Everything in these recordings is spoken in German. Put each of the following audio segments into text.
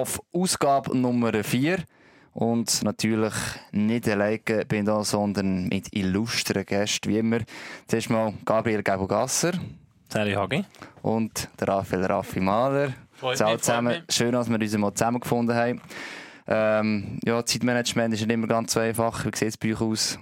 Auf Ausgabe Nummer 4. Und natürlich nicht alleine bin ich da, sondern mit illustren Gästen, wie immer. Zuerst mal Gabriel Gabo-Gasser. Sally Hagi. Und der Raphael Raffi Mahler. Zusammen. Schön, dass wir uns mal zusammengefunden haben. Ähm, ja, Zeitmanagement ist nicht immer ganz so einfach. Wie sieht es bei euch aus?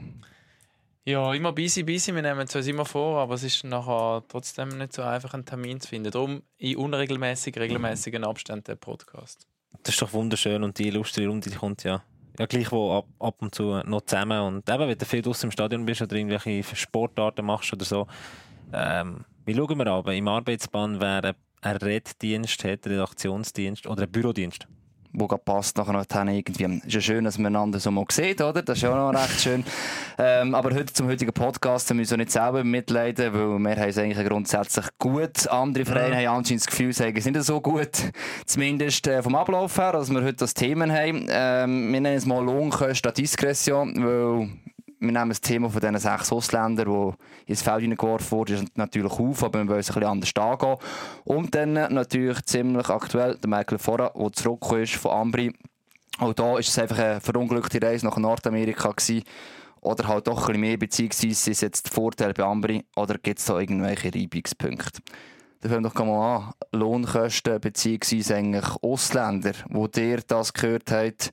Ja, immer busy, busy. Wir nehmen es uns immer vor, aber es ist nachher trotzdem nicht so einfach, einen Termin zu finden. Darum in unregelmäßig, regelmäßigen Abständen der Podcast. Das ist doch wunderschön und die illustre Runde die kommt ja, ja gleich wo ab, ab und zu noch zusammen. Und eben, wenn du viel draußen im Stadion bist oder irgendwelche Sportarten machst oder so, ähm, wie schauen wir aber? Im Arbeitsbahn wer ein Reddienst hat, Redaktionsdienst oder ein Bürodienst wo passt nachher noch irgendwie. Es ist ja schön, dass man einander so mal sieht, oder? Das ist ja auch noch recht schön. Ähm, aber heute zum heutigen Podcast müssen wir nicht selber mitleiden, weil wir haben es eigentlich grundsätzlich gut. Andere Vereine ja. haben anscheinend das Gefühl, sie sind nicht so gut. Zumindest äh, vom Ablauf her, dass wir heute das Thema haben. Ähm, wir nennen es mal Lohnkosten Diskretion, weil wir nehmen das Thema von diesen sechs Ausländern, die ins Feld hineingeworfen wurden, natürlich auf, aber wir wollen es ein bisschen anders angehen. Und dann natürlich ziemlich aktuell der Michael Fora, der zurückgekommen ist von Ambri. Auch da ist es einfach eine verunglückte Reise nach Nordamerika gewesen. Oder halt doch ein bisschen mehr, beziehungsweise ist jetzt der Vorteil bei Ambri, oder gibt es da irgendwelche Reibungspunkte? Da fangen wir doch mal an. Lohnkosten, beziehungsweise eigentlich Ausländer, wo dir das gehört habt,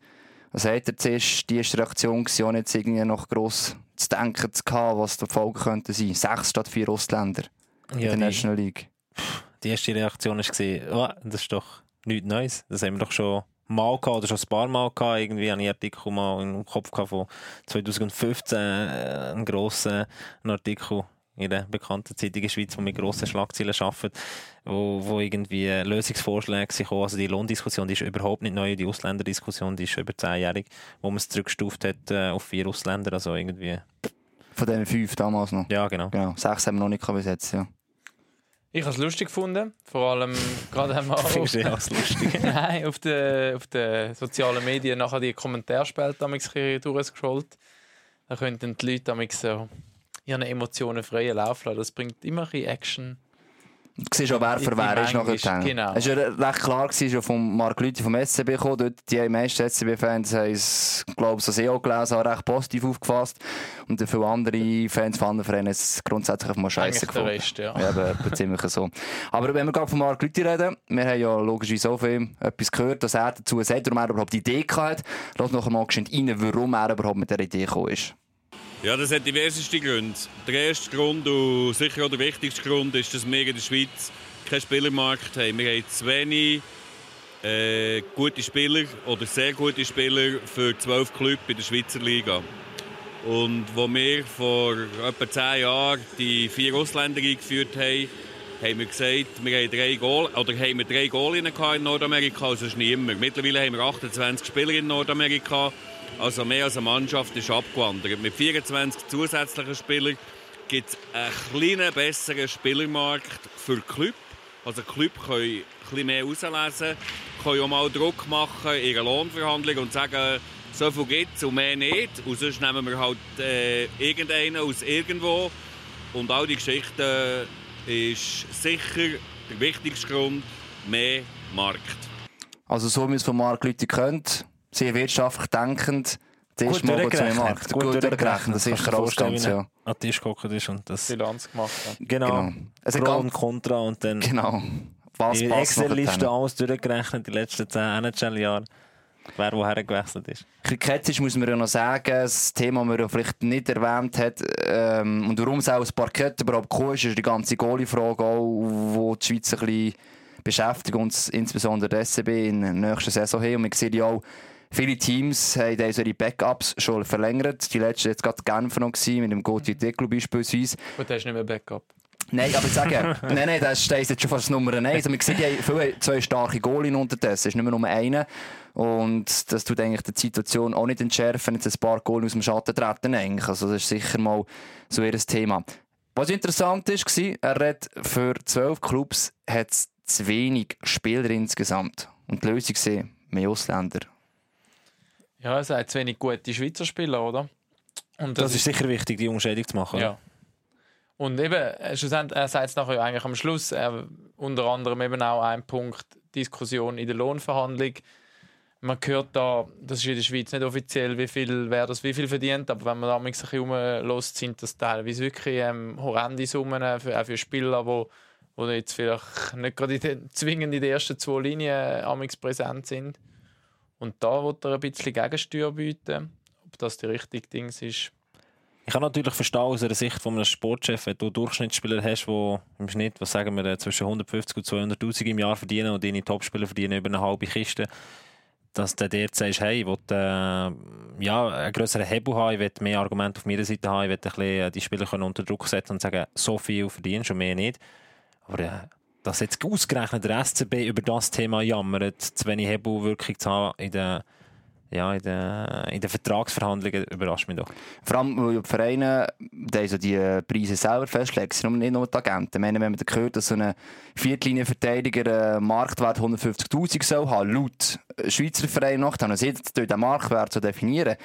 was hat er zuerst, die erste Reaktion war nicht irgendwie noch gross zu denken zu haben, was die Folge könnte sein. Sechs statt vier Ausländer ja, in der National League. Die erste Reaktion war, oh, das ist doch nichts Neues. Das haben wir doch schon mal gehabt, oder schon ein paar Mal gehabt. Irgendwie habe ich Artikel mal im Kopf gehabt von 2015, äh, einen grossen Artikel in der bekannten Zeitung in der Schweiz, die mit grossen Schlagzeilen arbeitet, wo, wo irgendwie Lösungsvorschläge sind Also die Lohndiskussion die ist überhaupt nicht neu, die Ausländerdiskussion die ist über zehnjährig, wo man es zurückgestuft hat äh, auf vier Ausländer, also irgendwie... Von diesen fünf damals noch? Ja, genau. genau. Sechs haben wir noch nicht besetzt, ja. Ich habe es lustig gefunden, vor allem gerade einmal auf, lustig? Nein, auf den auf de sozialen Medien nachher die Kommentarspalten durchgescrollt. Da könnten die Leute so ihren Emotionen freien Lauf lassen. Das bringt immer ein Action. Du siehst auch, wer für wer ist nachher. Genau. Es war ja recht klar, schon von Marc Lüthi vom SCB gekommen. Dort, die meisten SCB-Fans haben es, glaube ich, so auch gelesen, recht positiv aufgefasst. Und viele andere Fans von anderen Vereinen es grundsätzlich einfach mal scheiße gefunden. Rest, ja. ja aber ziemlich so. Aber wenn wir gerade von Marc Lüthi reden, wir haben ja logischerweise auch ihm etwas gehört, dass er dazu sagt, warum er überhaupt die Idee hatte. Lass noch einmal rein, warum er überhaupt mit dieser Idee gekommen ist. Ja, das hat diverseste Gründe. Der erste Grund und sicher auch der wichtigste Grund ist, dass wir in der Schweiz keinen Spielermarkt haben. Wir haben zu wenig äh, gute Spieler oder sehr gute Spieler für zwölf Clubs in der Schweizer Liga. Und wo wir vor etwa zehn Jahren die vier Ausländer eingeführt haben, haben wir gesagt, wir haben drei Goal oder haben wir drei Goal in Nordamerika, also ist nicht immer. Mittlerweile haben wir 28 Spieler in Nordamerika also mehr als eine Mannschaft ist abgewandert. Mit 24 zusätzlichen Spielern gibt es einen kleinen besseren Spielermarkt für Club. Also Club können ein mehr auslesen, können auch mal Druck machen in ihrer Lohnverhandlung und sagen, so viel gibt es und mehr nicht. Und sonst nehmen wir halt äh, irgendeinen aus irgendwo. Und all die Geschichten ist sicher der wichtigste Grund, mehr Markt. Also so wie es von Markt Leute kennt, sehr wirtschaftlich denkend. Das gut durchgerechnet. Markt. Gut, gut durchgerechnet, das ist raus ganz, ja. An den Tisch geguckt ist und das... Bilanz gemacht. Ja. Genau. genau. Also Pro und Contra und dann... Genau. Was die Excel-Liste alles durchgerechnet, die letzten 10 NHL-Jahre. Wer woher gewechselt ist. Kritisch muss man ja noch sagen, das Thema, das man vielleicht nicht erwähnt hat, ähm, und warum es auch das Parkett überhaupt gekommen ist, ist die ganze Goalie-Frage wo die Schweiz ein bisschen beschäftigt, uns insbesondere der SCB in der nächsten Saison haben. Und man sieht ja auch, Viele Teams haben ihre Backups schon verlängert. Die letzte jetzt gerade Genf noch gewesen, mit dem Gautier Declo beispielsweise. Und der ist nicht mehr Backup. Nein, aber ich sage, nein, nein, das steht jetzt schon fast Nummer 1. Also man sieht, die haben zwei starke Goalien unterdessen. Es ist nicht mehr nur einer. Und das tut eigentlich die Situation auch nicht entschärfen, jetzt ein paar Goalien aus dem Schatten treten eigentlich. Also das ist sicher mal so ihr Thema. Was interessant ist, war, er redet für zwölf Clubs hat es zu wenig Spieler insgesamt. Und die Lösung ist mehr Ausländer. Ja, es hat zu wenig gute Schweizer Spieler, oder? Und das, das ist sicher wichtig, die Umschädigung zu machen. Ja. Und eben, schlussendlich, er sagt es nachher eigentlich am Schluss, er, unter anderem eben auch ein Punkt, Diskussion in der Lohnverhandlung. Man hört da, das ist in der Schweiz nicht offiziell, wie viel wer das wie viel verdient, aber wenn man da ein bisschen rumlässt, sind das teilweise wirklich ähm, horrende Summen für, auch für Spieler, die wo jetzt vielleicht nicht gerade in den, zwingend in den ersten zwei Linien amix präsent sind. Und da wird er ein bisschen Gegensteuer bieten. Ob das die richtige Ding ist, ich kann natürlich verstehen aus der Sicht von einem Sportchef, wenn du Durchschnittsspieler hast, die im Schnitt, was sagen wir, zwischen 150 und 200'000 im Jahr verdienen und deine Topspieler verdienen über eine halbe Kiste, dass du dort sagst, hey, ich will, äh, ja, einen grösseren Hebel haben, ich will mehr Argumente auf meiner Seite haben, ich will ein bisschen äh, die Spieler unter Druck setzen und sagen, so viel verdienst du, mehr nicht. Aber äh, dass jetzt ausgerechnet der SCB über das Thema jammert, zu wenig Hebelwirkung zu haben in den, ja, in den, in den Vertragsverhandlungen, überrascht mich doch. Vor allem, weil die Vereine die die Preise selber festlegen, sind nicht nur die Agenten. Ich meine, wenn man gehört, dass so ein Viertlinienverteidiger einen Marktwert 150'000 soll haben, laut Schweizer Verein noch, dann sie den Marktwert zu definieren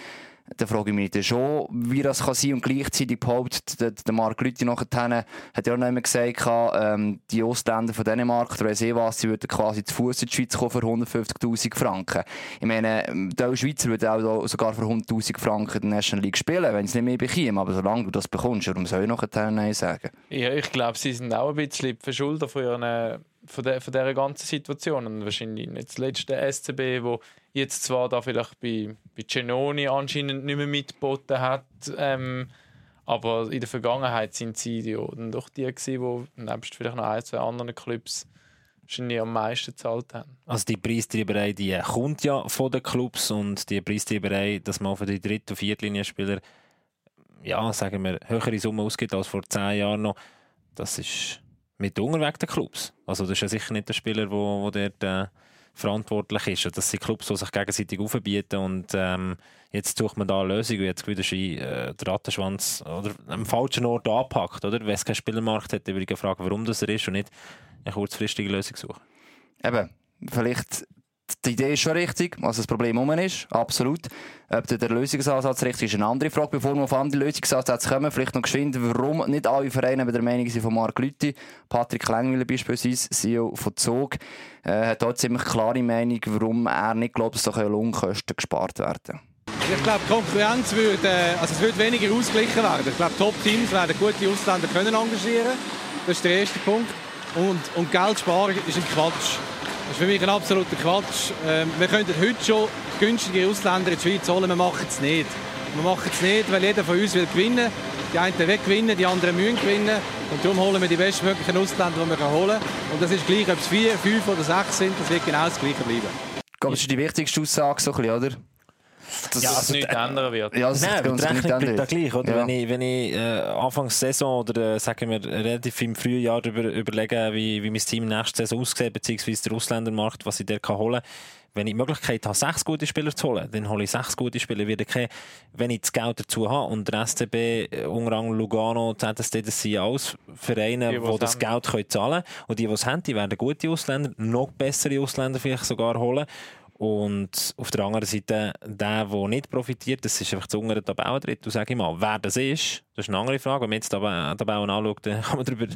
dann frage ich mich dann schon, wie das kann sein und gleichzeitig behauptet, der, der Mark Lüthi nachher hat ja auch noch immer gesagt, ähm, die Ausländer von Dänemark, der weiss eh was, sie würden quasi zu Fuß in die Schweiz kommen für 150'000 Franken. Ich meine, der Schweizer würde auch sogar für 100'000 Franken in der National League spielen, wenn sie nicht mehr bekommen, aber solange du das bekommst, warum soll ich nachher Nein sagen? Ja, ich glaube, sie sind auch ein bisschen Verschulder von ihren von, der, von dieser ganzen Situation. Und wahrscheinlich nicht das letzte SCB, wo jetzt zwar da vielleicht bei, bei Genoni anscheinend nicht mehr mitgeboten hat, ähm, aber in der Vergangenheit sind sie die, doch die gewesen, die nebst vielleicht noch ein, zwei anderen Clubs wahrscheinlich am meisten gezahlt haben. Also die Preistreiberei, die kommt ja von den Clubs und die Preistreiberei, dass man für die dritte und Viertlinienspieler ja, sagen wir, höhere Summen ausgibt als vor zehn Jahren noch, das ist mit wegen der Clubs. Also das ist ja sicher nicht der Spieler, der wo, wo dort äh, verantwortlich ist. Das sind Clubs, die sich gegenseitig aufbieten und ähm, jetzt sucht man da eine Lösung und jetzt wieder äh, der Rattenschwanz oder am falschen Ort anpackt. Oder? Wenn es keinen Spielermarkt hat, würde ich fragen, warum das er ist und nicht eine kurzfristige Lösung suchen. Eben, vielleicht die Idee ist schon richtig, was das Problem um ist, absolut. Ob der Lösungsansatz richtig ist, ist eine andere Frage. Bevor wir auf andere Lösungsansätze kommen, vielleicht noch geschwind, warum nicht alle Vereine der Meinung sind von Marc Lüthi. Patrick Längwiller beispielsweise, CEO von Zog, äh, hat dort ziemlich klare Meinung, warum er nicht glaubt, dass so Lohnkosten gespart werden. Ich glaube, Konkurrenz würde, äh, also es wird weniger ausgeglichen werden. Ich glaube, Top-Teams werden gute Ausländer können engagieren. Das ist der erste Punkt. Und, und Geld sparen ist ein Quatsch. Das ist für mich ein absoluter Quatsch. Ähm, wir könnten heute schon günstige Ausländer in die Schweiz holen, wir machen es nicht. Wir machen es nicht, weil jeder von uns will gewinnen. Die einen wollen gewinnen, die anderen müssen gewinnen. Und darum holen wir die bestmöglichen Ausländer, die wir holen können. Und das ist gleich, ob es vier, fünf oder sechs sind, das wird genau das Gleiche bleiben. Ich glaube, das ist die wichtigste Aussage, so ein bisschen, oder? Dass ja, es nichts ändern wird. Ja, das Nein, die Rechnung bleibt da gleich. Oder? Ja. Wenn ich, wenn ich äh, Anfangs Saison oder äh, sagen wir relativ im Frühjahr über, überlege, wie, wie mein Team nächste Saison aussieht, beziehungsweise der Ausländermarkt, was ich der kann holen kann, wenn ich die Möglichkeit habe, sechs gute Spieler zu holen, dann hole ich sechs gute Spieler. Wieder keine, wenn ich das Geld dazu habe und der SCB, äh, Ungarn, Lugano, ZSD, das sind alles Vereine, die, die das haben. Geld können zahlen können. Und die, die es haben, die werden gute Ausländer, noch bessere Ausländer vielleicht sogar holen. Und auf der anderen Seite, der, der nicht profitiert, das ist einfach das untere Tabellendrittel, sage ich mal. Wer das ist, das ist eine andere Frage. Wenn man jetzt die Tabellen anschaut, dann kann man darüber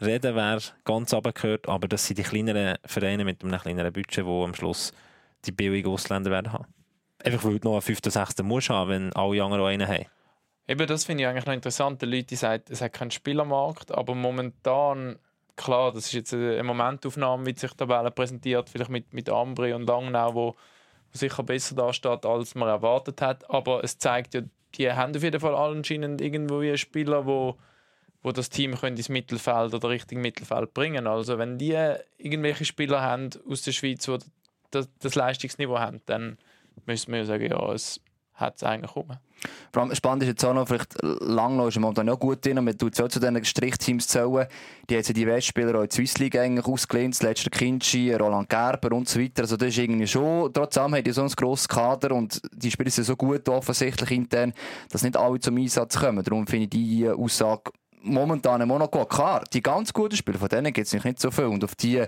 reden, wer ganz runtergehört. Aber das sind die kleineren Vereine mit einem kleineren Budget, die am Schluss die billigen Ausländer werden haben. Einfach weil du noch einen 5. oder 6. musst haben, wenn alle anderen einen haben. Eben, das finde ich eigentlich noch interessant. Die Leute sagen, es hat keinen Spielermarkt, aber momentan klar, das ist jetzt eine Momentaufnahme, wie sich die Tabelle präsentiert, vielleicht mit, mit Ambri und Langnau, wo, wo sicher besser dasteht, als man erwartet hat. Aber es zeigt ja, die haben auf jeden Fall anscheinend irgendwo einen Spieler, wo, wo das Team können ins Mittelfeld oder Richtung Mittelfeld bringen Also wenn die irgendwelche Spieler haben aus der Schweiz, die das, das Leistungsniveau haben, dann müssen wir ja sagen, ja, es hat es eigentlich kommen. Spannend ist jetzt auch noch, vielleicht Langlo ist momentan auch gut drin, man tut zu diesen Strichteams zählen. Die haben die Westspieler auch in der Swiss League eigentlich ausgelehnt, das letzte Kinchi, Roland Gerber und so weiter. Also das ist irgendwie schon, trotzdem haben die so ein grosses Kader und die Spieler sind so gut offensichtlich intern, dass nicht alle zum Einsatz kommen. Darum finde ich die Aussage momentan in Monaco klar. Die ganz guten Spieler, von denen gibt es nicht so viel und auf die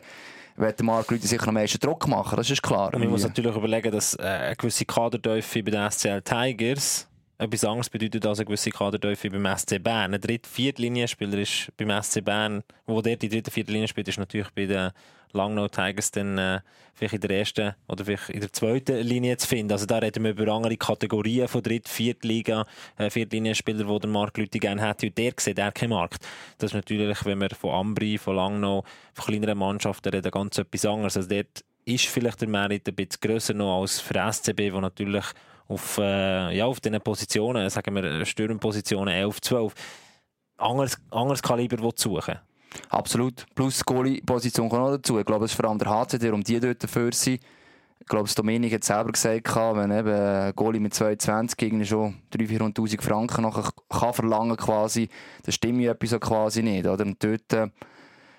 wird Mark Rüdi sicher noch mehr Druck machen, das ist klar. Und man muss natürlich überlegen, dass äh, eine gewisse Kadertiefe bei den SCL Tigers etwas anderes bedeutet als eine gewisse Kadertiefe beim SC Bern. Ein dritter, Viertlinienspieler ist beim SC Bern, wo der die dritte, vierte Linie spielt, ist natürlich bei den Langnau Tigers dann äh, vielleicht in der ersten oder vielleicht in der zweiten Linie zu finden. Also da reden wir über andere Kategorien von Dritt-, Viertliga, äh, Viertlinienspieler, die der Markt Leute gerne hätte. Und der sieht er keinen Markt. Das ist natürlich, wenn wir von Ambri, von Langnau, von kleineren Mannschaften reden, ganz etwas anderes. Also dort ist vielleicht der Merit ein bisschen grösser noch als für SCB, wo natürlich auf, äh, ja, auf diesen Positionen, sagen wir Stürmpositionen 11, 12, anderes, anderes Kaliber suchen Absolut. Plus Goalie-Position kommt noch dazu. Ich glaube, es ist vor allem der HC, der um die dort dafür sind. Ich glaube, Dominik hat selber gesagt, wenn eben ein Goalie mit 22 irgendwie schon 300.000, 400.000 Franken nachher kann verlangen quasi, dann stimmt ja etwas quasi nicht. Oder? Und dort, äh,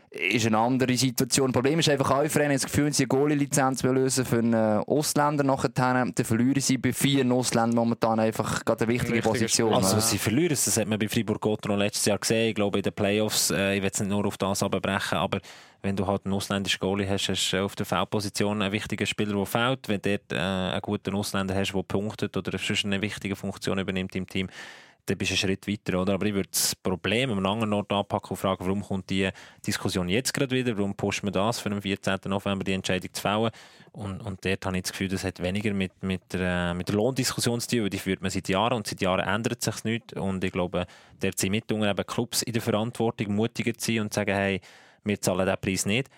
ist eine andere Situation. Das Problem ist einfach, Vereine haben das Gefühl, wenn sie eine Goalie-Lizenz lösen für einen Ausländer nachher, dann verlieren sie bei vier Ausländern momentan einfach gerade eine wichtige Position. Also, sie verlieren, das hat man bei Fribourg-Gotteron letztes Jahr gesehen. Ich glaube, in den Playoffs, äh, ich will es nicht nur auf das abbrechen, aber wenn du halt einen ausländischen Goalie hast, hast du auf der Feldposition einen wichtigen Spieler, der fällt. Wenn du dort äh, einen guten Ausländer hast, der punktet oder sonst eine wichtige Funktion übernimmt im Team, dann bist du einen Schritt weiter. Oder? Aber ich würde das Problem an einem anderen Ort anpacken und fragen, warum kommt die Diskussion jetzt gerade wieder? Warum pushen wir das für den 14. November, die Entscheidung zu fällen? Und, und dort habe ich das Gefühl, das hat weniger mit, mit, der, mit der Lohndiskussion zu tun, weil die führt man seit Jahren und seit Jahren ändert sich nichts. Und ich glaube, dort sind mitunter eben Clubs in der Verantwortung, mutiger zu sein und zu sagen, hey, wir zahlen diesen Preis nicht.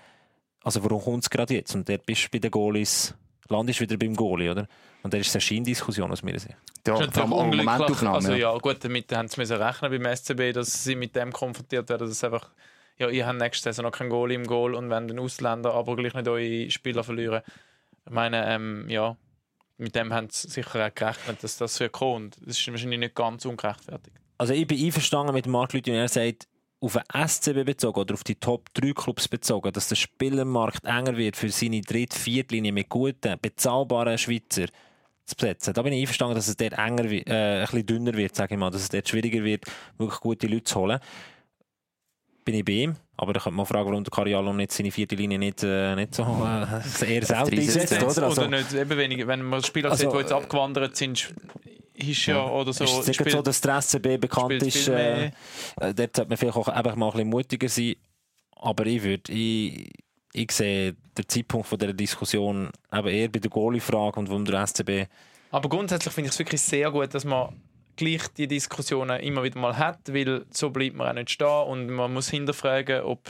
Also warum kommt es gerade jetzt? Und dort bist du bei den Goalies, landest wieder beim Goalie, oder? Und das ist eine Scheindiskussion aus meiner Sicht. Ja, vor allem Momentaufnahme. Also ja, gut, damit haben sie rechnen beim SCB, dass sie mit dem konfrontiert werden, dass einfach, ja, ihr habt nächste Saison noch kein Goal im Goal und wenn den Ausländer aber gleich nicht eure Spieler verlieren. Ich meine, ähm, ja, mit dem haben sie sicher auch gerechnet, dass das für kommt. Das ist wahrscheinlich nicht ganz ungerechtfertigt. Also ich bin einverstanden mit Marc Lüthi, er sagt, auf den SCB bezogen oder auf die Top 3 Clubs bezogen, dass der Spielermarkt enger wird für seine dritte, Viertlinie mit guten, bezahlbaren Schweizer zu besetzen. Da bin ich einverstanden, dass es dort enger, äh, ein bisschen dünner wird, sage ich mal, dass es dort schwieriger wird, wirklich gute Leute zu holen. Bin ich bei ihm. Aber da könnte man fragen, warum der Cariallo nicht seine vierte Linie nicht, äh, nicht so äh, eher selten einsetzt. Oder? Also, oder nicht, eben wenn, wenn man Spieler also, sieht, die jetzt abgewandert sind, ist ja, oder so. Ist es so, dass der SCB bekannt ist? Äh, äh, dort sollte man vielleicht auch einfach mal ein bisschen mutiger sein. Aber ich würde, ich, ich sehe den Zeitpunkt von dieser Diskussion eben eher bei der Goalie-Frage und warum der SCB. Aber grundsätzlich finde ich es wirklich sehr gut, dass man gleich die Diskussionen immer wieder mal hat, weil so bleibt man auch nicht stehen und man muss hinterfragen, ob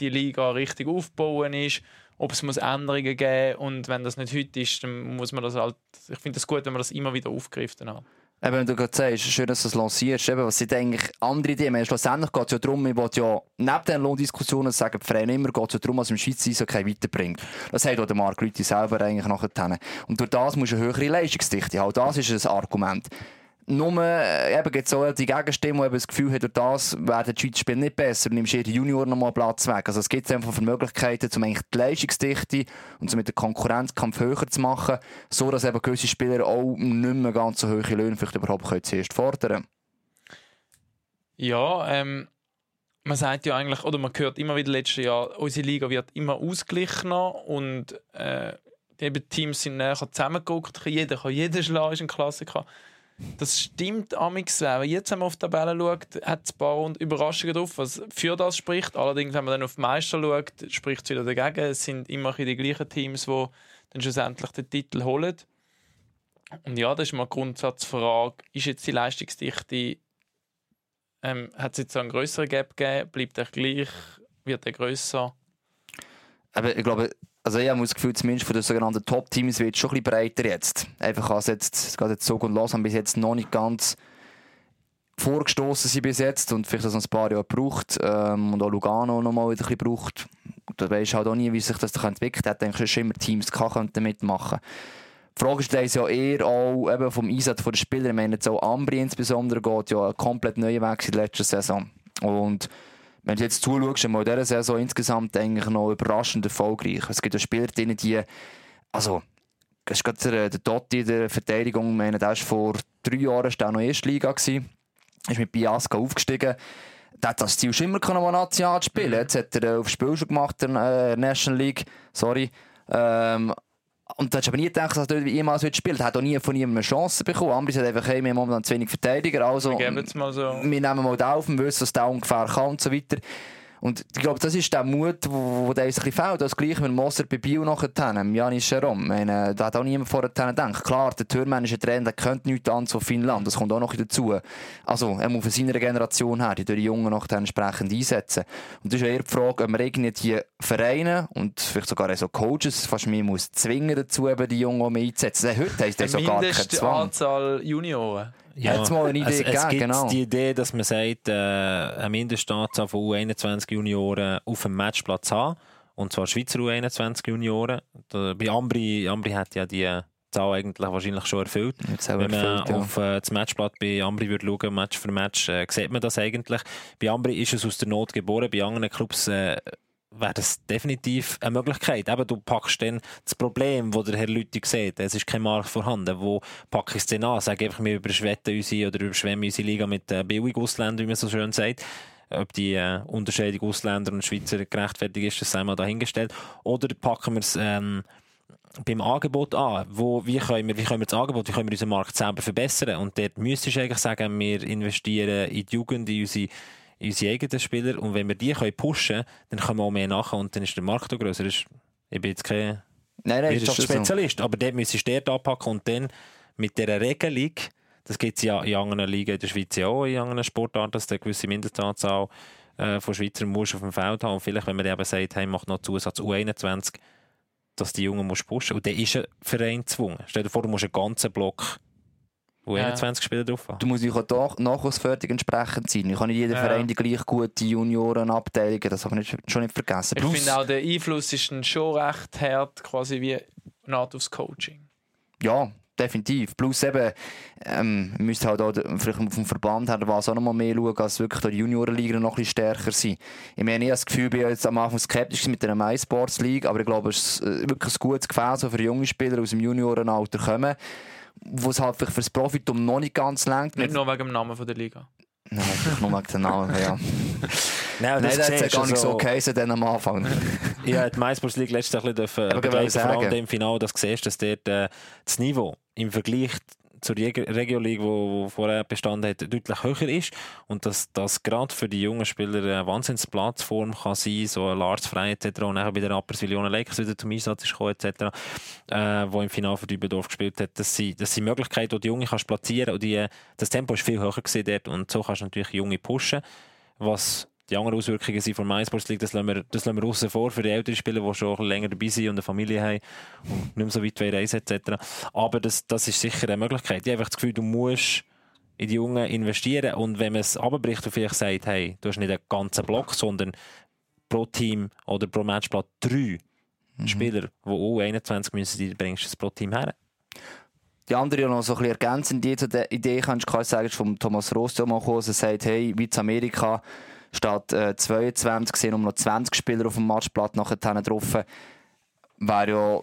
die Liga richtig aufbauen ist, ob es muss Änderungen geben und wenn das nicht heute ist, dann muss man das halt. Ich finde es gut, wenn man das immer wieder aufgreift. Dann halt. Eben, wenn du gerade sagst, schön, dass du es lancierst, eben, was sind eigentlich andere Ideen? Schlussendlich geht es ja darum, ich will ja neben den Lohndiskussionen sagen, die Vereine immer, geht es ja darum, was im Schweizer Eishockey weiterbringt. Das sagt auch der Mark Rüthi selber eigentlich nachher. Und durch das musst du eine höhere Leistungsdichte haben. Das ist ein Argument nur äh, eben gibt so die Gegenstimme, die das Gefühl hat, durch das werden die Schweizer Spiele nicht besser, und nimmst jeder Junior nochmal Platz weg. Also es gibt einfach Möglichkeiten, um eigentlich die Leistungsdichte und so mit dem Konkurrenzkampf höher zu machen, so dass eben gewisse Spieler auch nicht mehr ganz so hohe Löhne vielleicht überhaupt können zuerst fordern Ja, ähm, man sagt ja eigentlich, oder man hört immer wieder letztes Jahr, unsere Liga wird immer ausgeglichener und äh, die Teams sind näher zusammengeguckt, jeder kann jeden schlagen, ist ein Klassiker. Das stimmt amix. Wenn man jetzt auf die Tabelle schaut, hat es ein paar Überraschungen drauf, was für das spricht. Allerdings, wenn man dann auf die Meister schaut, spricht es wieder dagegen. Es sind immer die gleichen Teams, die dann schlussendlich den Titel holen. Und ja, das ist mal die Grundsatzfrage. Ist jetzt die Leistungsdichte, ähm, hat es jetzt einen größeren Gap gegeben? Bleibt er gleich? Wird er grösser? Aber ich glaube, also ich habe das Gefühl, zumindest von den sogenannten Top-Teams wird es schon ein bisschen breiter jetzt. Einfach als jetzt, geht jetzt so und los, haben bis jetzt noch nicht ganz vorgestoßen sind bis jetzt und vielleicht das noch ein paar Jahre braucht ähm, und auch Lugano noch mal wieder ein bisschen braucht. Da weisst halt auch nie, wie sich das entwickelt hat. Ich denke, schon immer Teams könnten mitmachen. Die Frage ist ja eher auch eben vom Einsatz der Spieler. Ich meine, jetzt auch Ambri insbesondere geht ja komplett neuen Weg in der letzten Saison. Und wenn du jetzt zuschaust, in dieser Saison insgesamt eigentlich noch überraschend erfolgreich. Es gibt ja Spieler drin, die, also, es ist gerade der, der Dotti in der Verteidigung, meine, der war vor drei Jahren noch in der ersten Liga, gewesen, ist mit Biasca aufgestiegen. Der hat das Ziel schon immer können, National spielen. Mhm. Jetzt hat er äh, aufs Spiel schon gemacht in der äh, National League. Sorry. Ähm, Und du hast aber nie gedacht, dass er dort jemals spielen. Er hat auch nie von ihm eine Chance bekommen. Ambri sagt einfach, hey, wir haben momentan zu wenig Verteidiger, also Wir so. wir nehmen mal da auf und wissen, was da ungefähr kann und so weiter. Und ich glaube, das ist der Mut, wo, wo der uns ein bisschen fehlt. Das gleiche mit Moser bei Bio nachher, Janis. Ich meine, Da hat auch niemand vorher gedacht. Klar, der türmännische Trainer der könnte nichts an zu Finnland. Das kommt auch noch dazu. Also, er muss von seiner Generation her die die Jungen noch entsprechend einsetzen. Und das ist eher die Frage, ob man irgendwie die Vereine und vielleicht sogar so Coaches fast mehr muss zwingen dazu, eben die Jungen auch mehr einzusetzen. Heute heisst das so gar keinen Mindeste Zwang. Anzahl Junioren. Ja, Hat's mal eine Idee es, es gegeben, gibt genau. die Idee, dass man sagt, äh, eine Mindestanzahl von U21 Junioren auf dem Matchplatz haben. Und zwar Schweizer U21 Junioren. Da, bei Ambri, Ambri hat ja die Zahl eigentlich wahrscheinlich schon erfüllt. Jetzt Wenn man erfüllt, ja. auf äh, das Matchblatt bei Ambri würde schauen, Match für Match, äh, sieht man das eigentlich. Bei Ambri ist es aus der Not geboren, bei anderen Clubs äh, wäre das definitiv eine Möglichkeit. Eben, du packst dann das Problem, das der Herr Lüthi sieht. Es ist kein Markt vorhanden. Wo packe ich es denn an? Sag einfach, wir überschwetten unsere oder überschwemmen unsere Liga mit äh, billigen Ausländern, wie man so schön sagt. Ob die äh, Unterscheidung Ausländer und Schweizer gerechtfertigt ist, das sei mal dahingestellt. Oder packen wir es ähm, beim Angebot an. Wo, wie, können wir, wie können wir das Angebot, wie können wir unseren Markt selber verbessern? Und dort müsstest du eigentlich sagen, wir investieren in die Jugend, in unsere, unsere eigenen Spieler. Und wenn wir die können pushen können, dann können wir auch mehr nachher und dann ist der Markt auch grösser. Ich bin jetzt kein Nein, nein, ist schon so. Wirtschaftsspezialist, aber dort müsstest du dort anpacken und dann mit dieser Regelung, das gibt es ja in anderen Ligen in der Schweiz ja auch, in anderen Sportarten, dass du eine gewisse Mindestanzahl äh, von Schweizern musst auf dem Feld haben. Und vielleicht, wenn man eben sagt, hey, mach noch Zusatz U21, dass die Jungen musst pushen. Und dann ist ein Verein gezwungen. Stell dir vor, du musst einen ganzen Block U21 Spieler drauf haben. Du musst dich auch da nachwuchsfertig entsprechend sein. Ich kann nicht jeder Ja. Verein die gleich gute Juniorenabteilungen, das haben wir nicht, schon nicht vergessen. Ich finde auch, der Einfluss ist dann schon recht hart, quasi wie Naht aufs Coaching. Ja, definitiv. Plus eben, ähm, wir müssen halt auch vielleicht auf dem Verband her was auch noch mal mehr schauen, als wirklich die Juniorenliga noch ein bisschen stärker sind. Ich meine, ich habe das Gefühl, ich bin jetzt am Anfang skeptisch mit der MySports League, aber ich glaube, es ist äh, wirklich ein gutes Gefäß, für junge Spieler aus dem Juniorenalter kommen, wo es halt vielleicht für das Profitum noch nicht ganz lenkt. Nicht nur wegen dem Namen von der Liga. Nein, vielleicht nur wegen den Namen, ja. Nein, Nein, das hat ja gar nicht so geheißen dann am Anfang. Ich habe die MySports League letztes Jahr ein bisschen Aber begleiten, ich vor allem im Finale, dass du siehst, dass dort äh, das Niveau im Vergleich zur Reg- Regio League, wo, wo vorher bestanden hat, deutlich höher ist und dass das gerade für die jungen Spieler eine Wahnsinnsplattform kann sein, so Lars Frey etc. und nachher bei den Rapperswil-Jona Lakers wieder zum Einsatz ist gekommen etc., äh, wo im Finale für Dübendorf gespielt hat, das sind, das sind Möglichkeiten, die die Jungen kannst platzieren und die, das Tempo ist viel höher gewesen und so kannst du natürlich Junge pushen, was die anderen Auswirkungen sind von MySports League, das lassen wir, das lassen wir außen vor für die älteren Spieler, die schon länger dabei sind und eine Familie haben und nicht mehr so weit reisen etc. Aber das, das ist sicher eine Möglichkeit. Ich habe einfach das Gefühl, du musst in die Jungen investieren und wenn man es abbricht und vielleicht sagt, hey, du hast nicht einen ganzen Block, sondern pro Team oder pro Matchblatt drei Spieler, die U21 müssen, die bringst du das pro Team her. Die andere ja noch so ein bisschen ergänzend die der Idee kannst du sagen, ist von Thomas Ross ja mal gekommen, der sagt, hey, wie in Amerika statt äh, 22 sind um noch 20 Spieler auf dem Matchblatt nachher drauf. Wäre ja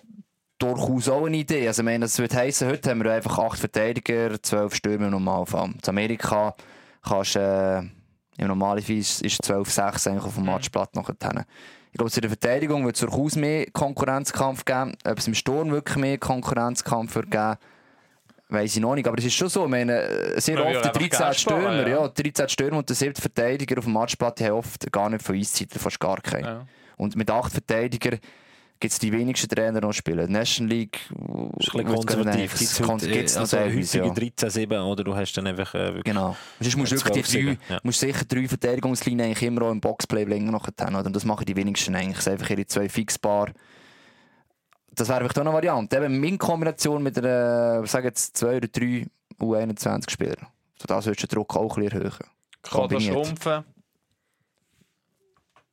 durchaus auch eine Idee. Also, ich meine, das würde heissen, heute haben wir einfach acht Verteidiger, zwölf Stürmer im Normalfall. In Amerika kannst äh, im Normalfall ist, ist 12-6 eigentlich auf dem Matchblatt nachher. Ich glaube, zu der Verteidigung wird es durchaus mehr Konkurrenzkampf geben. Ob es im Sturm wirklich mehr Konkurrenzkampf wird geben, weiß ich noch nicht. Aber es ist schon so, ich meine, äh, sehr Man oft die einfach 13 Geld sparen, Stürmer, ja. ja. 13 Stürmer und der 7. Verteidiger auf dem Matchblatt, die haben oft gar nicht von Eiszeiten, fast gar keine. Ja. Und mit 8 Verteidigern gibt es die wenigsten Trainer, die noch spielen. National League, ist ein bisschen konservativ. Gibt's Gibt's kon- äh, noch also teilweise, ja. häufige 13-7 oder du hast dann einfach äh, wirklich Genau. Sonst musst du wirklich die 12 drei, ja. musst sicher drei Verteidigungslinien eigentlich immer auch im Boxplay länger noch haben. Oder? Und das machen die wenigsten eigentlich. Das sind einfach ihre zwei Fixbar. Das wäre vielleicht auch eine Variante. Eben in Kombination mit einer, sagen jetzt zwei oder drei U21-Spieler. So das würdest du den Druck auch ein bisschen erhöhen. Kader Kombiniert. schrumpfen.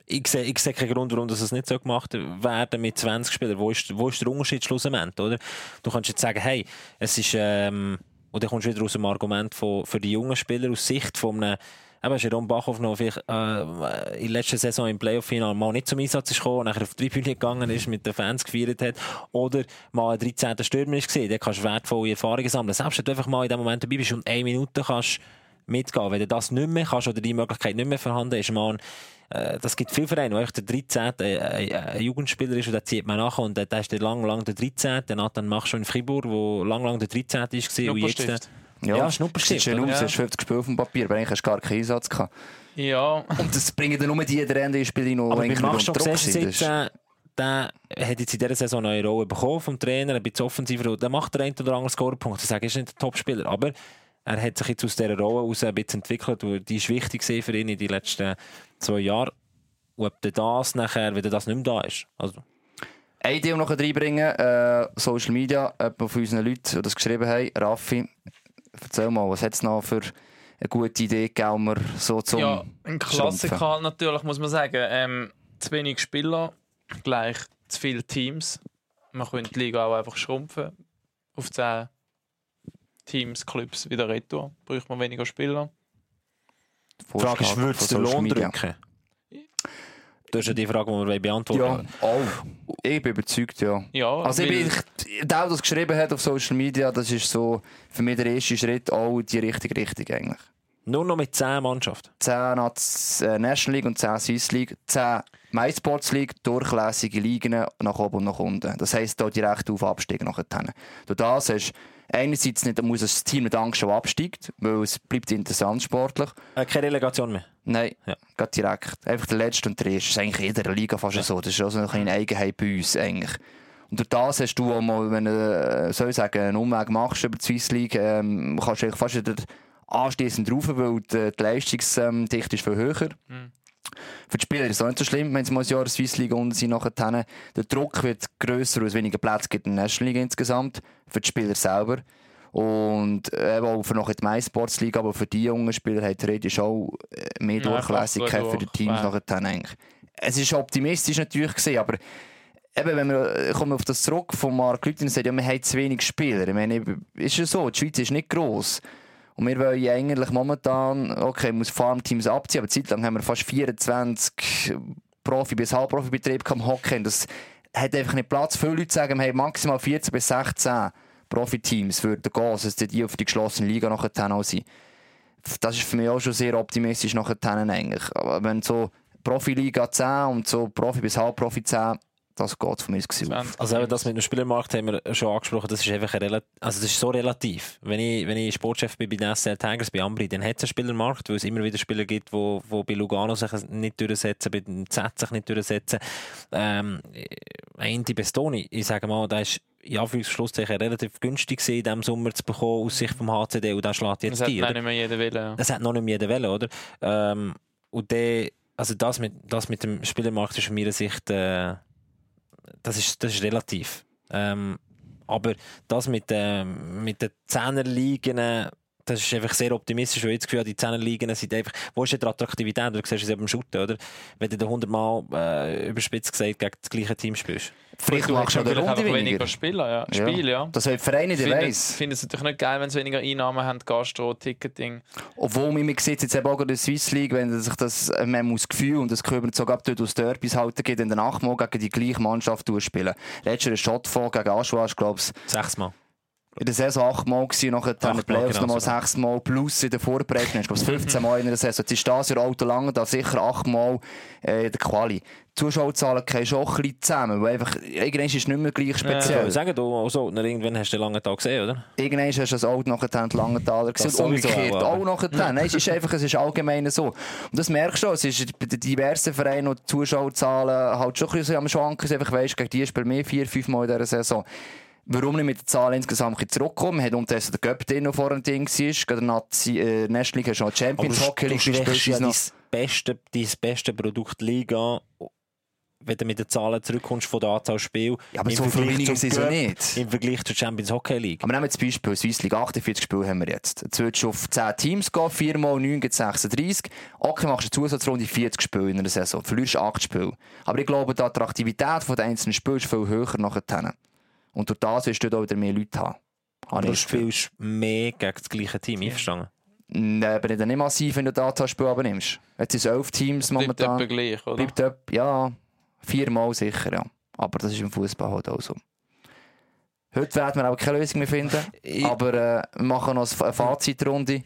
ich sehe, ich sehe keinen Grund, warum das nicht so gemacht werden mit 20 Spielern. Wo ist, wo ist der Unterschied schlussendlich, oder? Du kannst jetzt sagen, hey, es ist, ähm, und dann kommst du wieder aus dem Argument von, für die jungen Spieler aus Sicht von einem, eben Jerome Bachhoff noch vielleicht, äh, in der letzten Saison im Playoff-Final mal nicht zum Einsatz ist gekommen, nachher auf die Tribüne gegangen ist, mit den Fans gefeiert hat, oder mal ein 13. Stürmer ist gesehen, dann kannst du wertvolle Erfahrungen sammeln. Selbst wenn du einfach mal in dem Moment dabei bist und eine Minute kannst mitgehen, wenn du das nicht mehr kannst oder die Möglichkeit nicht mehr vorhanden ist, mal ein äh, das gibt viele Vereine, wo der 13. Äh, äh, ein Jugendspieler ist und der zieht man nachher und der, ist der lang, lang der 13. Der Nathan Mach schon in Fribourg, wo lang, lang der 13. ist gewesen, und jetzt, Schnupperstift. Ja, Sieht Schnupperstift, schön oder? aus, Ja. hast 50 Spiele auf dem Papier, aber eigentlich hast du gar keinen Einsatz gehabt. Ja, Und das bringen dann nur die Ende Spieler die noch Mach unter Druck sind. Äh, der hat jetzt in dieser Saison eine neue Rolle bekommen vom Trainer, ein bisschen offensiver. und Der macht den einen oder anderen Scorerpunkt. Ich sage, er ist nicht der Topspieler, aber er hat sich jetzt aus dieser Rolle heraus ein bisschen entwickelt. Und die ist wichtig für ihn in den letzten zwei Jahren. Und ob das nachher, wenn das nicht mehr da ist. Also, Eine Idee noch reinbringen, äh, Social Media, jemand von unseren Leuten, die das geschrieben haben, Raffi, erzähl mal, was hat es noch für eine gute Idee gegeben, um so zum ja ein Klassiker Schrumpfen? halt natürlich, muss man sagen. Ähm, zu wenig Spieler, gleich zu viele Teams. Man könnte die Liga auch einfach schrumpfen. Auf 10 Teams, Clubs wieder retour. Braucht man weniger Spieler. die Frage ist, Vorschlag würde es von den Lohn Media. drücken? Das ist ja die Frage, die wir beantworten Ja, wollen. auch. Ich bin überzeugt, ja. Ja, Also ich bin, ich- der, der das geschrieben hat auf Social Media, das ist so für mich der erste Schritt auch in die richtige Richtung eigentlich. Nur noch mit 10 Mannschaften. 10 Naz- äh, National League und 10 Swiss League, 10 MySports League, durchlässige Ligen nach oben und nach unten. Das heisst, hier direkt auf Abstieg nachher. Durch das hast einerseits nicht, muss das Team nicht Angst, schon absteigt, weil es bleibt interessant sportlich. Äh, keine Relegation mehr. Nein, Ja. geht direkt. Einfach der Letzte und der Erste. Das ist eigentlich in jeder Liga fast so. Das ist auch so eine kleine Eigenheit bei uns eigentlich. Und durch das hast du auch mal, wenn du, äh, soll ich sagen, einen Umweg machst über die Swiss League, ähm, kannst du eigentlich fast wieder anschliessend rauf, weil die, die Leistungsdichte ist viel höher. Mhm. Für die Spieler ist es auch nicht so schlimm, wenn sie mal ein Jahr in der Swiss League unten sind. Nachher. Der Druck wird grösser, weil es weniger Plätze gibt in der National League insgesamt. Für die Spieler selber. Und äh, eben auch für nachher die MySports League, aber für die jungen Spieler hat theoretisch auch äh, mehr Ja, Durchlässigkeit für die Teams ja. nachher eigentlich. Es ist optimistisch natürlich gesehen, aber eben, wenn wir, äh, kommen auf das zurück von Mark Lüthen sagt, ja, wir haben zu wenig Spieler. Ich meine, ist ja so, die Schweiz ist nicht gross. Und wir wollen eigentlich momentan, okay, muss Farmteams abziehen, aber zeitlang haben wir fast 24 Profi- bis Halbprofi-Betriebe am Hockey. Und Das hat einfach nicht Platz. Viele Leute sagen, haben maximal 14 bis 16 Profiteams würden gehen, also die auf die geschlossene Liga nachher auch sind. Das ist für mich auch schon sehr optimistisch nachher eigentlich. Aber wenn so Profiliga 10 und so Profi bis Halbprofi 10, das geht von Gefühl. 20 Also eben das mit dem Spielermarkt haben wir schon angesprochen, das ist einfach ein Rela- also das ist so relativ. Wenn ich, wenn ich Sportchef bin bei den SCL Tigers, bei Ambri, dann hat es einen Spielermarkt, weil es immer wieder Spieler gibt, die, die bei Lugano sich nicht durchsetzen, bei den Z sich nicht durchsetzen. Ähm, Indy Bestoni, ich sage mal, da ist in Anführungszeichen relativ günstig gewesen, in diesem Sommer zu bekommen aus Sicht vom HCD und der schlägt Das jetzt hat die. nein, Oder? nicht mehr jeder Willen. Ja. Das hat noch nicht mehr jeder wollen, oder? Ähm, und der, also das mit, das mit dem Spielermarkt ist aus meiner Sicht, äh, das ist, das ist relativ. Ähm, aber das mit, ähm, mit den Zehnerligen, das ist einfach sehr optimistisch, weil ich das Gefühl habe, die Zehnerligen sind einfach, wo ist denn die Attraktivität? Du siehst es eben im Shooten, oder? Wenn du 100 Mal äh, überspitzt gesagt gegen das gleiche Team spielst. Vielleicht Du machst du natürlich einfach weniger. weniger Spieler, ja. Spiel, ja. Das hat die Vereine, Ich die finde weiss. finde es natürlich nicht geil, wenn sie weniger Einnahmen haben, Gastro, Ticketing. Obwohl, man sieht jetzt eben auch in der Swiss League, wenn sich das, äh, man muss Gefühl, und das können wir sogar dort aus Derbys halten, geht in der Nachtmal gegen die gleiche Mannschaft durchspielen. Letztes Jahr ein Shotfall gegen Aschua, ich glaube Sechsmal. In der Saison achtmal gewesen, nachher dann in den Playoffs genau nochmal so. sechsmal, plus in der Vorbereitung, ich glaube 15 Mal in der Saison. Jetzt ist das Jahr Auto lang, da sicher achtmal äh, in der Quali. Die Zuschauerzahlen gehen schon ein bisschen zusammen, weil einfach, irgendwann ist es nicht mehr gleich Ja. speziell. Sagen du also, na, irgendwann hast du den langen Tag gesehen, oder? Irgendwann hast du das Auto nachher die Langenthaler gesehen Das und sowieso umgekehrt auch, auch nachher. Nein, es ist einfach, es ist allgemein so. Und das merkst du auch, es ist bei den diversen Vereinen und die Zuschauerzahlen halt schon ein bisschen am Schwanken, einfach weisst, gegen die spielen mehr vier, fünf Mal in dieser Saison. Warum nicht mit den Zahlen insgesamt ein zurückkommen? Man hat unterdessen den Göpp, der noch vor dem Ding war. Gegen der Nazi, äh, National League hast du noch die Champions Aber Hockey League gespielt. ja ist dein beste, dein beste Produkt Liga, wenn du mit den Zahlen zurückkommst von der Anzahl Spiele. Ja, aber so viel Vergleich weniger zum sind es Cup, nicht. Im Vergleich zur Champions Hockey League. Aber nehmen wir das Beispiel, Swiss League 48 Spiele haben wir jetzt. Jetzt würdest du auf 10 Teams gehen, 4 mal 9 gibt 36. Okay, machst du eine Zusatzrunde 40 Spiele in einer Saison, verlierst 8 Spiele. Aber ich glaube, die Attraktivität der einzelnen Spiele ist viel höher nachher. Und durch das wirst du dort auch wieder mehr Leute haben. Habe Aber du das Gefühl. spielst mehr gegen das gleiche Team, einverstanden? Nein, aber nicht massiv, wenn du das Anzahlspiel abnimmst. Jetzt sind es 11 Teams Bleibt momentan. etwa gleich, oder? Bleibt etwa, ja, viermal sicher, ja. Aber das ist im Fußball halt auch so. Heute werden wir aber keine Lösung mehr finden. Ich- Aber äh, wir machen noch eine Fazitrunde.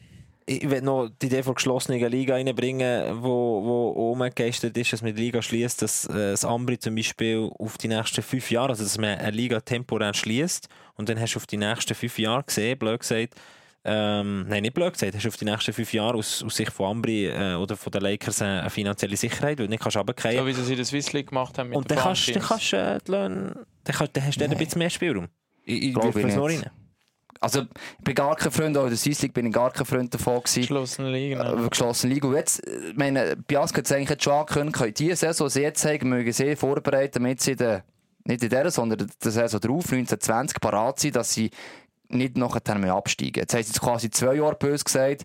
Ich will noch die Idee von geschlossenen Liga reinbringen, wo, wo umgegeistert ist, dass man die Liga schließt, dass äh, das Ambri zum Beispiel auf die nächsten fünf Jahre, also dass man eine Liga temporär schließt und dann hast du auf die nächsten fünf Jahre gesehen, blöd gesagt, ähm, nein, nicht blöd gesagt, hast du auf die nächsten fünf Jahre aus, aus Sicht von Ambri äh, oder von den Lakers eine, eine finanzielle Sicherheit, weil du nicht kannst runterfallen. So wie sie der Swiss League gemacht haben mit Und dann, kannst, dann, kannst, äh, die Löhne, dann, kannst, dann hast du dann ein bisschen mehr Spielraum. Ich, ich ich es nur nicht. Also, ich bin gar kein Freund, auch in der Swiss League bin ich gar kein Freund davon gewesen. geschlossenen Ligen. äh, geschlossene Liga. Und jetzt, äh, ich meine, Biasco hat es eigentlich jetzt schon angekündigt, können diese Saison, die sie jetzt haben, mögen sie vorbereiten, damit sie der, nicht in dieser, sondern in der Saison drauf, 1920, parat sind, dass sie nicht nachher mehr absteigen. Jetzt sie jetzt quasi zwei Jahre böse gesagt,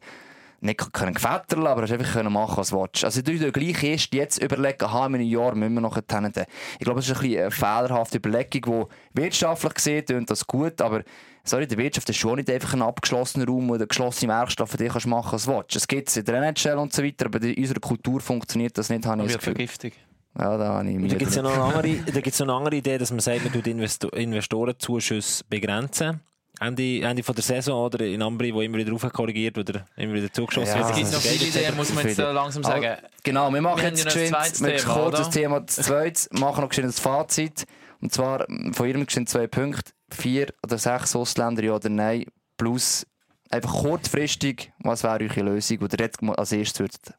nicht können gefetterl, aber hast einfach können machen, was du willst. Also, du musst gleich erst jetzt überlegen, aha, in einem Jahr müssen wir noch einen Ich glaube, das ist ein bisschen eine fehlerhafte Überlegung, die wirtschaftlich gesehen tönt das gut, aber sorry, die Wirtschaft ist schon nicht einfach ein abgeschlossener Raum oder eine geschlossene Werkstatt, für dich kannst du machen, was du willst. Es gibt es in der NHL und so weiter, aber in unserer Kultur funktioniert das nicht, habe ich das vergiftig. Ja, da habe ich Mühe Da gibt es ja noch eine andere, da gibt's noch eine andere Idee, dass man sagt, man tut Investo Investorenzuschüsse begrenzen. Ende, Ende von der Saison oder in Ambri, wo immer wieder raufkorrigiert oder immer wieder zugeschossen Ja, Es wird. gibt noch das ist viele Ideen, muss man jetzt so langsam Aber- sagen. Genau, wir machen Wir jetzt ein geschwind, wir Thema, kurz das oder? Thema zweite, machen noch geschwind das Fazit. Und zwar von ihrem geschwind zwei Punkte, vier oder sechs Ausländer, ja oder nein, plus einfach kurzfristig, was wäre eure Lösung, die ihr jetzt als erstes würdet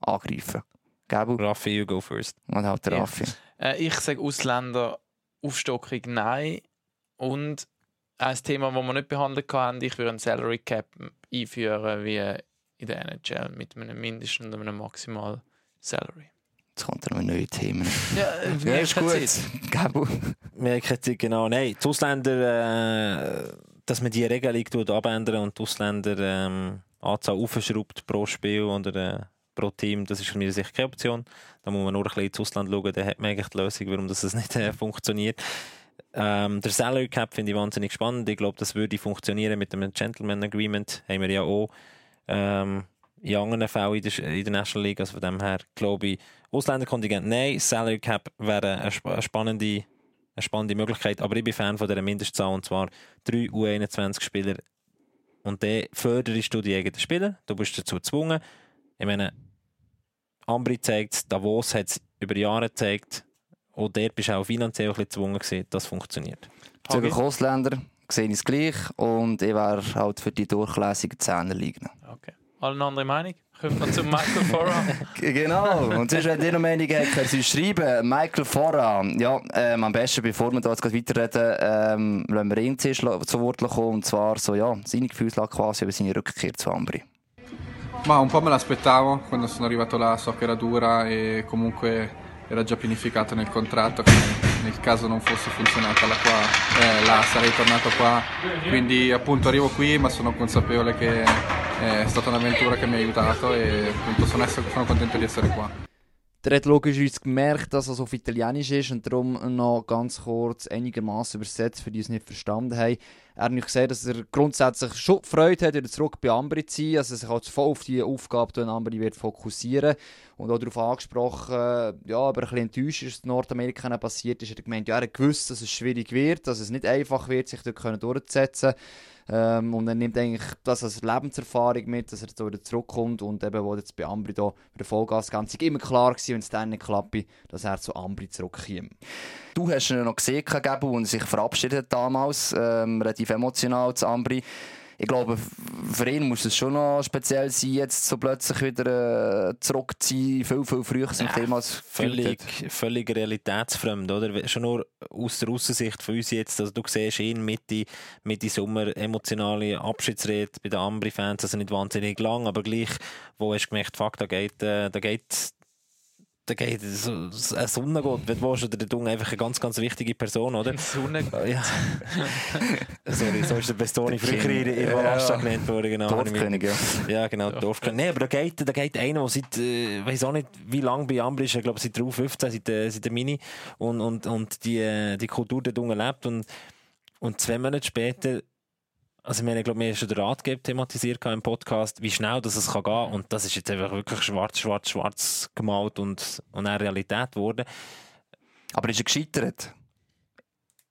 angreifen. Gabu Raffi, you go first. und halt der Ja. Raffi. Äh, ich sage Ausländer Aufstockung nein. Und ein Thema, das wir nicht behandelt haben, ich würde ein Salary Cap einführen wie in der NHL mit einem Mindest- und einem Maximal Salary. Jetzt kommt er noch neue Themen. Ja, Ja, ist gut. Gabu. Wir kennen genau, nein, die Ausländer, äh, dass man die Regelung abändern und die Ausländer ähm, Anzahl aufschraubt pro Spiel oder äh, pro Team, das ist für mich sicher keine Option. Da muss man nur ein bisschen ins Ausland schauen, dann hat man eigentlich die Lösung, warum das nicht äh, funktioniert. Ähm, der Salary Cap finde ich wahnsinnig spannend. Ich glaube, das würde funktionieren mit dem Gentleman Agreement. Haben wir ja auch ähm, in anderen Fällen in der, in der National League. Also von dem her glaube ich, Ausländerkontingent nein, Salary Cap wäre eine, sp eine, spannende, eine spannende Möglichkeit. Aber ich bin Fan von dieser Mindestzahl und zwar drei U21-Spieler. Und dann förderst du die eigenen Spieler. Du bist dazu gezwungen. Ich meine, Ambri zeigt es, Davos hat es über Jahre gezeigt. Und dort bist du auch finanziell ein bisschen gezwungen gewesen, das funktioniert. Bezüglich Ausländer sehe ich es gleich und ich wäre halt für die durchlässigen Zehner liegen. Okay. Alle eine andere Meinung? Kommt man zu Michael Fora? Genau. Und sonst, wenn ihr noch Meinung habt, könnt ihr uns schreiben. Michael Fora. Ja, ähm, am besten, bevor wir da jetzt weiterreden, ähm, lassen wir ihn zuerst zu Wort kommen. Und zwar so, ja, seine Gefühlslage quasi über seine Rückkehr zu Ambri. Ma un po' me l'aspettavo, quando sono arrivato là so che era dura e comunque era già pianificato nel contratto che nel caso non fosse funzionata la qua, eh, là sarei tornato qua. Quindi appunto arrivo qui ma sono consapevole che è stata un'avventura che mi ha aiutato e appunto sono, sono contento di essere qua. Der hat logischerweise gemerkt, dass es auf Italienisch ist und darum noch ganz kurz einigermaßen übersetzt, für die es nicht verstanden haben. Er hat nicht gesagt, dass er grundsätzlich schon Freude hat, wieder zurück bei Ambri zu sein, also sich halt voll auf die Aufgabe die Ambri wird fokussieren und auch darauf angesprochen, äh, ja, aber ein bisschen enttäuscht ist, was in Nordamerika passiert ist. Er hat gemeint, ja, er hat gewusst, dass es schwierig wird, dass es nicht einfach wird, sich dort können durchzusetzen ähm, und er nimmt eigentlich das als Lebenserfahrung mit, dass er auch wieder zurückkommt und eben, wo jetzt bei Ambri da bei der Vollgas ganz immer klar gewesen, wenn es dann nicht klappt, dass er zu Ambri zurückkommt. Du hast ihn noch gesehen, Gabu, und sich verabschiedet damals, ähm, relativ emotional zu Ambri. Ich glaube, für ihn muss es schon noch speziell sein, jetzt so plötzlich wieder äh, zurückzuziehen, viel, viel früher zum Ja, Thema Völlig, völlig realitätsfremd, oder? Schon nur aus der Aussicht von uns jetzt, also du siehst ihn Mitte, Mitte Sommer, emotionale Abschiedsrede bei den Ambri-Fans, also nicht wahnsinnig lang, aber gleich, wo hast du gemerkt, fuck, da geht, äh, da geht, da geht so, so ein Sonnengott, wenn du willst, oder der Dunge einfach eine ganz, ganz wichtige Person, oder? Sonne. Ja. Sorry, so ist der Bestoni früher in in Ja, Valasta ja. genannt worden, genau. Dorfkönig, ja. Ja, genau, Dorfkönig. Nee, aber da geht, da geht einer, der seit, äh, weiß auch nicht, wie lange bei Ambri ist, ich glaube seit 15, seit, äh, seit der Mini und, und, und die, äh, die Kultur dort unten lebt und, und zwei Monate später also ich meine, ich glaube, wir haben schon den Ratgeber thematisiert im Podcast, wie schnell das es kann gehen und das ist jetzt einfach wirklich schwarz, schwarz, schwarz gemalt und, und eine Realität geworden. Aber ist er gescheitert?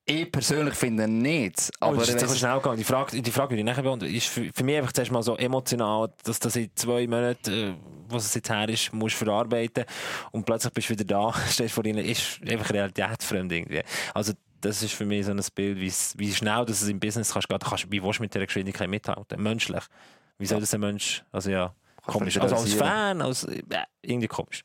Ich persönlich finde nicht. Aber Aber es ist es- schnell gegangen. Die Frage, die Frage würde ich nachher beantworten. Ist für, für mich einfach zuerst mal so emotional, dass das in zwei Monaten, äh, was es jetzt her ist, musst verarbeiten und plötzlich bist du wieder da, stehst vor ihnen, ist einfach realitätsfremd irgendwie. Also das ist für mich so ein Bild, wie, schnell dass es im Business kannst gehen. Du kannst, wie willst du mit dieser Geschwindigkeit mithalten? Menschlich. Wie soll das ein Mensch, also ja, komisch. du Also als. Fan, als, äh, irgendwie komisch.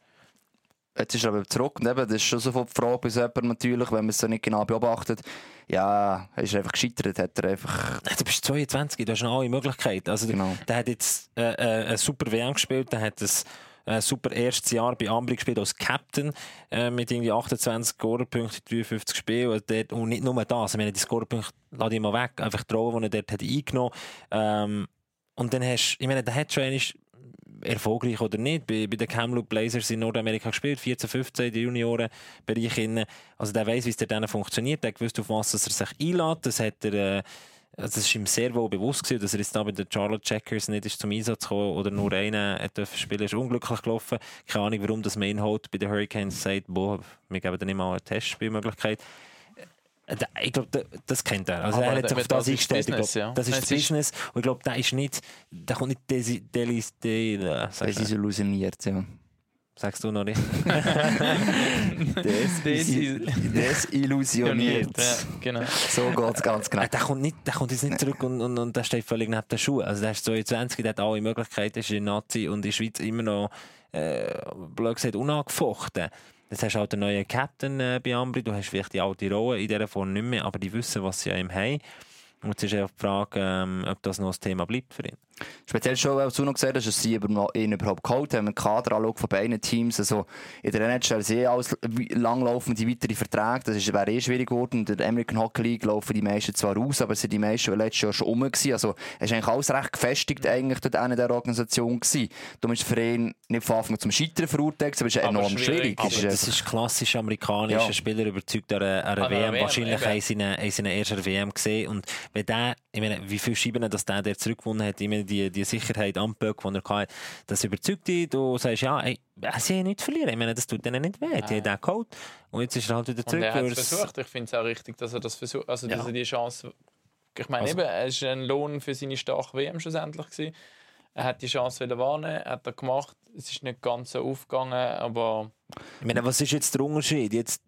Jetzt ist er aber zurück und eben, das ist schon sofort die Frage bei so jemandem natürlich, wenn man es so nicht genau beobachtet. Ja, er ist einfach gescheitert, hat er einfach... Nein, Du bist 22, du hast noch alle Möglichkeiten. Also, Genau. Der hat jetzt äh, äh, eine super WM gespielt, der hat ein äh, super erstes Jahr bei Ambri gespielt als Captain äh, mit irgendwie 28 Scorerpunkten, 53 Spielen. Und, dort, und nicht nur das, ich meine, die Scorerpunkte lade ich mal weg, einfach die Rolle, die er dort eingenommen ähm, Und dann hast ich meine, der hat schon einmal erfolgreich oder nicht, bei, bei den Kamloops Blazers in Nordamerika gespielt, 14, 15, die Juniorenbereich innen. Also der weiß, wie es dort funktioniert, der gewusst, auf was er sich einlädt. Das hat er, äh, also das ist ihm sehr wohl bewusst gewesen, dass er jetzt da bei den Charlotte Checkers nicht ist zum Einsatz gekommen oder nur einen dürfen spielen, ist unglücklich gelaufen. Keine Ahnung, warum das man ihn holt bei den Hurricanes sagt, boah, wir geben nicht mal eine Testspielmöglichkeit. Äh, Ich glaube, das kennt er. Also Aber er hat sich das auf das ist eingestellt. Ich Business, glaub, ja. Das ist Es das ist- Business. Und ich glaube, der ist nicht, der kommt nicht desi, delis, del, Er ist desillusioniert, ja. Sagst du noch nicht? Desil- Desillusioniert. Ja, genau. So geht es ganz genau. Der kommt, nicht, der kommt jetzt nicht zurück und, und, und der steht völlig neben den Schuhen. Also der ist 22, der hat alle Möglichkeiten, ist in Nazi und in der Schweiz immer noch, äh, blöd gesagt, unangefochten. Jetzt hast du halt einen neuen Captain äh, bei Ambri, du hast vielleicht die alte Rolle in dieser Form nicht mehr, aber die wissen, was sie an ihm haben. Und jetzt ist einfach die Frage, ähm, ob das noch ein Thema bleibt für ihn. Speziell schon, weil du noch gesagt hast, dass sie ihn überhaupt geholt haben. Wenn man den Kader anschaut von beiden Teams, also in der NHL sind eh alles langlaufende weitere Verträge. Das ist, wäre eh schwierig geworden. In der American Hockey League laufen die meisten zwar aus, aber es sind die meisten letztes Jahr schon rum gewesen. Also es ist eigentlich alles recht gefestigt eigentlich dort in der Organisation gewesen. Darum ist der Verein nicht von Anfang an zum Scheitern verurteilt, aber es ist enorm schwierig. schwierig. Es Aber ist, das ist klassisch amerikanisch. Ja. Ein Spieler überzeugt an einer, einer WM. WM, Wahrscheinlich haben sie ihn in seiner ersten WM gesehen. Und wenn der, ich meine, wie viele Scheiben dass der, der zurückgewonnen hat, ich meine, die, die Sicherheit am Böck, die er hatte, das überzeugt dich. Du sagst, ja, ey, sie haben nichts zu verlieren. Ich meine, das tut denen nicht weh. Die haben den geholt. Und jetzt ist er halt wieder Und zurück. er hat es versucht. Ich finde es auch richtig, dass er das versucht. Also, dass Ja. er die Chance. Ich meine, Also- eben, es war ein Lohn für seine starke WM schlussendlich. Gewesen. Er hat die Chance wahrnehmen, hat er gemacht. Es ist nicht ganz so aufgegangen, aber Ich meine, was ist jetzt der Unterschied? Jetzt,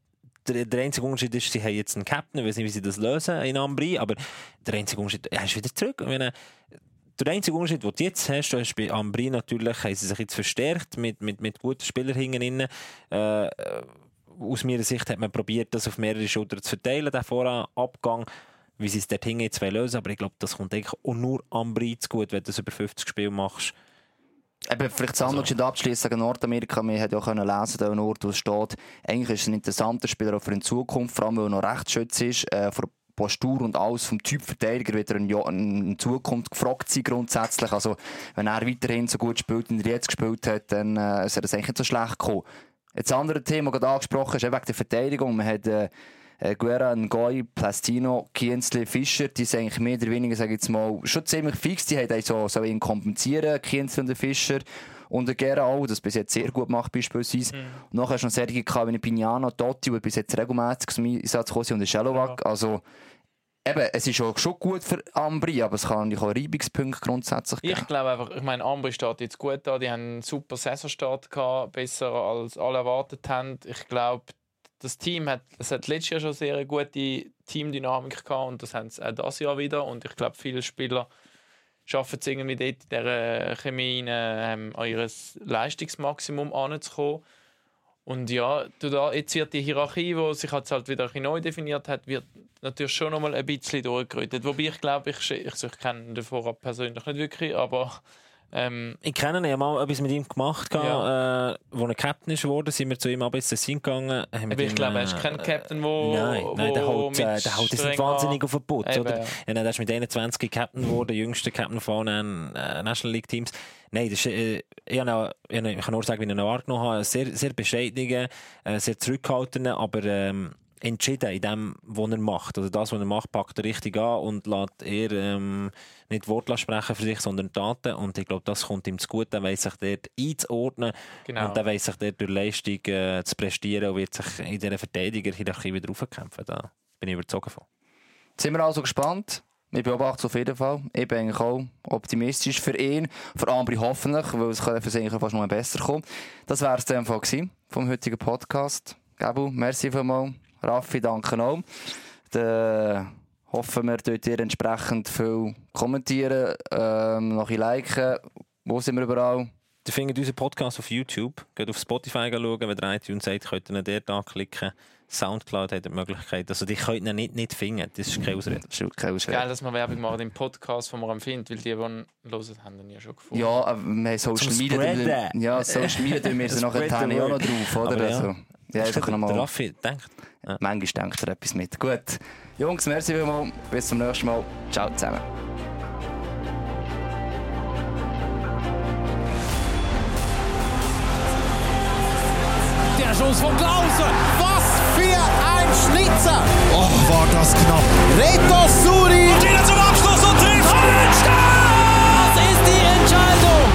der, der einzige Unterschied ist, sie haben jetzt einen Captain, ich weiß nicht, wie sie das lösen in Ambri, aber der einzige Unterschied, er ist wieder zurück. Ich meine, der einzige Unterschied, den du jetzt hast, du hast bei Ambri natürlich, haben sie sich jetzt verstärkt mit, mit, mit guten Spielern hinten. Äh, aus meiner Sicht hat man probiert, das auf mehrere Schultern zu verteilen, den Voranabgang, wie sie es dort hinten jetzt lösen aber ich glaube, das kommt eigentlich auch nur Ambri zu gut, wenn du das über 50 Spiele machst. Eben, vielleicht das andere also. abschließen gegen Nordamerika. Wir haben ja auch können lesen, da Ort, wo es steht. Eigentlich ist es ein interessanter Spieler auch für die Zukunft, vor allem weil er noch Rechtsschütz ist. Äh, Postur und alles vom Typ Verteidiger wird er in, Zukunft gefragt sein grundsätzlich. Also, wenn er weiterhin so gut spielt, wie er jetzt gespielt hat, dann äh, ist er das eigentlich nicht so schlecht gekommen. Jetzt das andere Thema, das du angesprochen ist eben wegen der Verteidigung. Man hat äh, äh, Guerra, Ngoy, Plastino, Kienzle, Fischer, die sind eigentlich mehr oder weniger, sage ich jetzt mal, schon ziemlich fix. Die haben so, so ihn kompensieren, Kienzle und Fischer. Und der Guerra auch, das bis jetzt sehr gut macht beispielsweise. Mhm. Und nachher hast du noch Sergi gehabt, wie Pignano, Totti, die bis jetzt regelmäßig zum Einsatz gekommen sind, und der Schelovac. Ja. Also, eben, es ist auch schon gut für Ambri, aber es kann natürlich auch Reibungspunkte grundsätzlich geben. Ich glaube einfach, ich meine, Ambri steht jetzt gut da. Die haben einen super Saisonstart gehabt, besser als alle erwartet haben. Ich glaube, das Team hat, es hat letztes Jahr schon sehr gute Teamdynamik gehabt und das haben sie auch das Jahr wieder. Und ich glaube, viele Spieler schaffen es irgendwie dort in dieser Chemie rein, ähm, an ihr Leistungsmaximum anzukommen. Und ja, da, jetzt wird die Hierarchie, die sich jetzt halt wieder ein neu definiert hat, wird natürlich schon noch ein bisschen durchgerüttet. Wobei ich glaube, ich, ich, ich kenne den Vorab persönlich nicht wirklich, aber ähm, Ich kenne ihn, ich habe mal etwas mit ihm gemacht. Ja. Äh, wo er Captain ist geworden, sind wir zu ihm ab ins Tessin gegangen. haben mit aber ich glaube, er ist äh, kein Captain, wo, Nein, nein der wo haut, äh, der haut jetzt nicht wahnsinnig auf den Putz. Eben, Oder? ja. Ja, nein, der ist mit 21 Captain geworden, jüngster Captain von allen äh, National League Teams. Nein, das ist, äh, ich, noch, ich kann nur sagen, wie ich ihn wahrgenommen habe. Sehr, sehr bescheidener, äh, sehr zurückhaltender, aber ähm, entschieden in dem, was er macht. Also das, was er macht, packt er richtig an und lässt eher ähm, nicht Worte sprechen für sich, sondern Taten. Und ich glaube, das kommt ihm zu gut. Er weiss sich dort einzuordnen Genau. und er weiss sich dort durch Leistung äh, zu prestieren und wird sich in dieser Verteidigerhierarchie wieder raufkämpfen. Da bin ich überzogen von. Sind wir also gespannt? Ich beobachte es auf jeden Fall. Ich bin eigentlich auch optimistisch für ihn, für Ambri hoffentlich, weil es kann für sich fast noch besser kommen. Das wäre es dann vom heutigen Podcast. Gabu, merci vielmals. Raffi, danke auch. Dann hoffen wir, dort ihr entsprechend viel kommentieren, ähm, noch ein liken. Wo sind wir überall? Ihr findet unseren Podcast auf YouTube. Geht auf Spotify schauen, wenn ihr iTunes seid, könnt ihr ihn dort anklicken. Soundcloud hat die Möglichkeit. Also die könnt ihr nicht, nicht finden. Das ist keine Ausrede. Das ist keine Ausrede. Geil, dass wir Werbung machen im Podcast, den wir empfinden, weil die, die hören, haben ihn ja schon gefunden. Ja, aber wir haben Social Media. Ja, Social Media wir Spread nachher auch noch drauf, oder? Aber ja. Ja, einfach nochmal. Der Raffi denkt. Ja. Manchmal denkt er etwas mit. Gut. Jungs, merci vielmals. Bis zum nächsten Mal. Ciao zusammen. Der Schuss von Klausen. Was für ein Schnitzer. Oh, war das knapp. Reto Suri. Und wieder zum Abschluss und trifft. Das ist die Entscheidung.